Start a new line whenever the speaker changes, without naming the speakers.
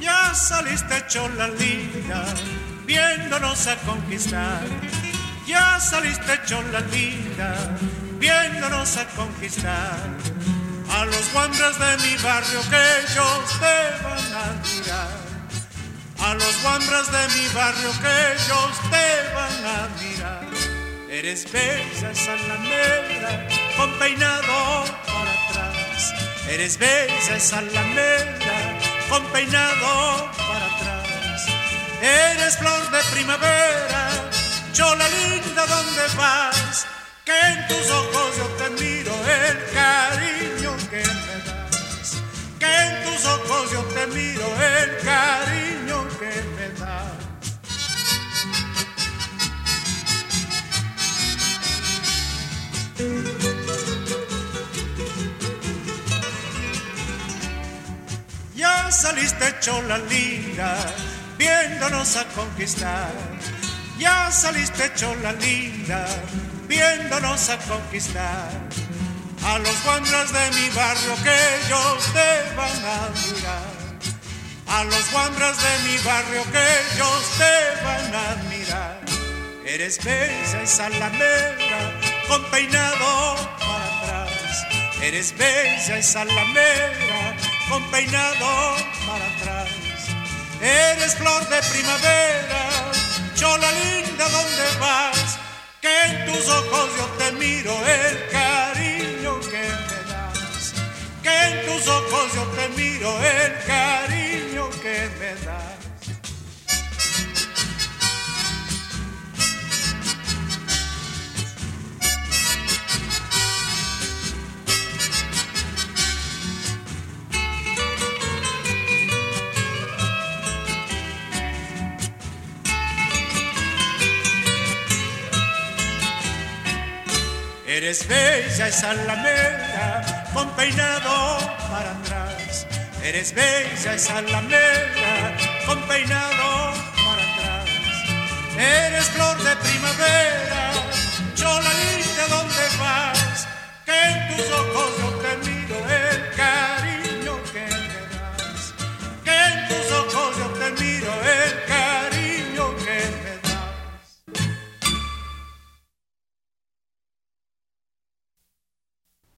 Ya saliste hecho la linda, viéndonos a conquistar. Ya saliste hecho la linda, viéndonos a conquistar. A los guambras de mi barrio que ellos te van a mirar. A los guambras de mi barrio que ellos te van a mirar. Eres bella esa lamera con peinado para atrás. Eres bella lamera con peinado para atrás. Eres flor de primavera, chola linda, ¿dónde vas? Saliste chola linda, viéndonos a conquistar. Ya saliste chola linda, viéndonos a conquistar. A los guambras de mi barrio que ellos te van a mirar. A los guambras de mi barrio que ellos te van a admirar. Eres bella y salamera, con peinado para atrás. Eres bella y salamera, con peinado para atrás. Eres flor de primavera, chola linda, ¿dónde vas? Que en tus ojos yo te miro el cariño que me das. Que en tus ojos yo te miro el cariño que me das. Eres bella esa alameda con peinado para atrás. Eres bella esa alameda con peinado para atrás. Eres flor de